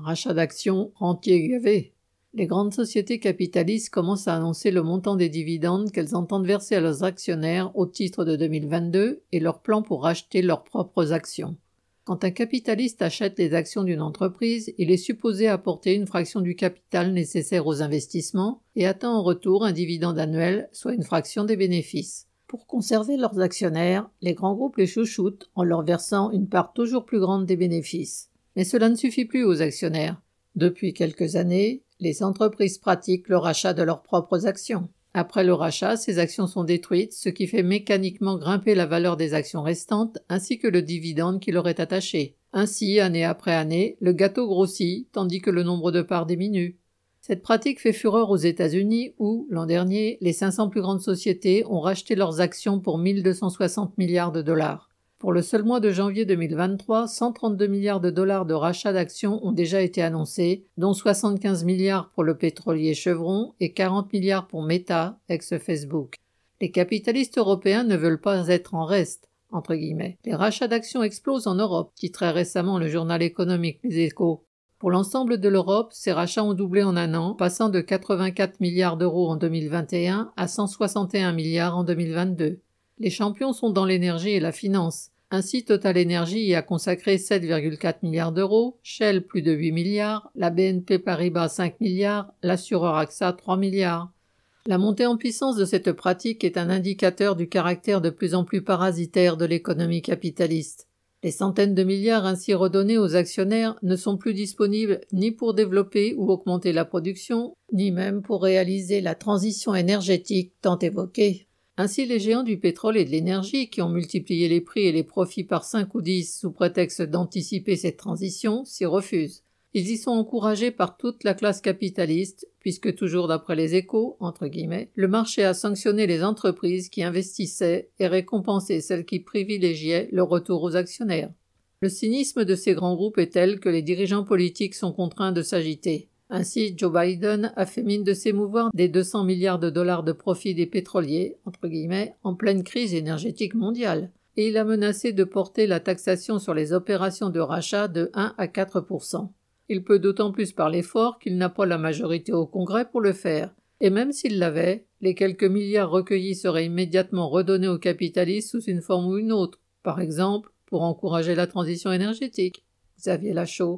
rachat d'actions, rentier gavé. Les grandes sociétés capitalistes commencent à annoncer le montant des dividendes qu'elles entendent verser à leurs actionnaires au titre de 2022 et leur plan pour racheter leurs propres actions. Quand un capitaliste achète les actions d'une entreprise, il est supposé apporter une fraction du capital nécessaire aux investissements et attend en retour un dividende annuel, soit une fraction des bénéfices. Pour conserver leurs actionnaires, les grands groupes les chouchoutent en leur versant une part toujours plus grande des bénéfices. Mais cela ne suffit plus aux actionnaires. Depuis quelques années, les entreprises pratiquent le rachat de leurs propres actions. Après le rachat, ces actions sont détruites, ce qui fait mécaniquement grimper la valeur des actions restantes ainsi que le dividende qui leur est attaché. Ainsi, année après année, le gâteau grossit tandis que le nombre de parts diminue. Cette pratique fait fureur aux États-Unis où, l'an dernier, les 500 plus grandes sociétés ont racheté leurs actions pour 1260 milliards de dollars. Pour le seul mois de janvier 2023, 132 milliards de dollars de rachats d'actions ont déjà été annoncés, dont 75 milliards pour le pétrolier Chevron et 40 milliards pour Meta, ex-Facebook. Les capitalistes européens ne veulent pas être en reste. Entre guillemets. Les rachats d'actions explosent en Europe, titrait récemment le journal économique Les Échos. Pour l'ensemble de l'Europe, ces rachats ont doublé en un an, passant de 84 milliards d'euros en 2021 à 161 milliards en 2022. Les champions sont dans l'énergie et la finance. Ainsi, Total Energy y a consacré 7,4 milliards d'euros, Shell plus de 8 milliards, la BNP Paribas 5 milliards, l'assureur AXA 3 milliards. La montée en puissance de cette pratique est un indicateur du caractère de plus en plus parasitaire de l'économie capitaliste. Les centaines de milliards ainsi redonnés aux actionnaires ne sont plus disponibles ni pour développer ou augmenter la production, ni même pour réaliser la transition énergétique tant évoquée. Ainsi, les géants du pétrole et de l'énergie, qui ont multiplié les prix et les profits par 5 ou 10 sous prétexte d'anticiper cette transition, s'y refusent. Ils y sont encouragés par toute la classe capitaliste, puisque toujours d'après les échos, entre guillemets, le marché a sanctionné les entreprises qui investissaient et récompensé celles qui privilégiaient le retour aux actionnaires. Le cynisme de ces grands groupes est tel que les dirigeants politiques sont contraints de s'agiter. Ainsi, Joe Biden a fait mine de s'émouvoir des 200 milliards de dollars de profits des pétroliers, entre guillemets, en pleine crise énergétique mondiale, et il a menacé de porter la taxation sur les opérations de rachat de 1 à 4% il peut d'autant plus parler fort qu'il n'a pas la majorité au Congrès pour le faire, et même s'il l'avait, les quelques milliards recueillis seraient immédiatement redonnés aux capitalistes sous une forme ou une autre, par exemple pour encourager la transition énergétique. Xavier Lachaud.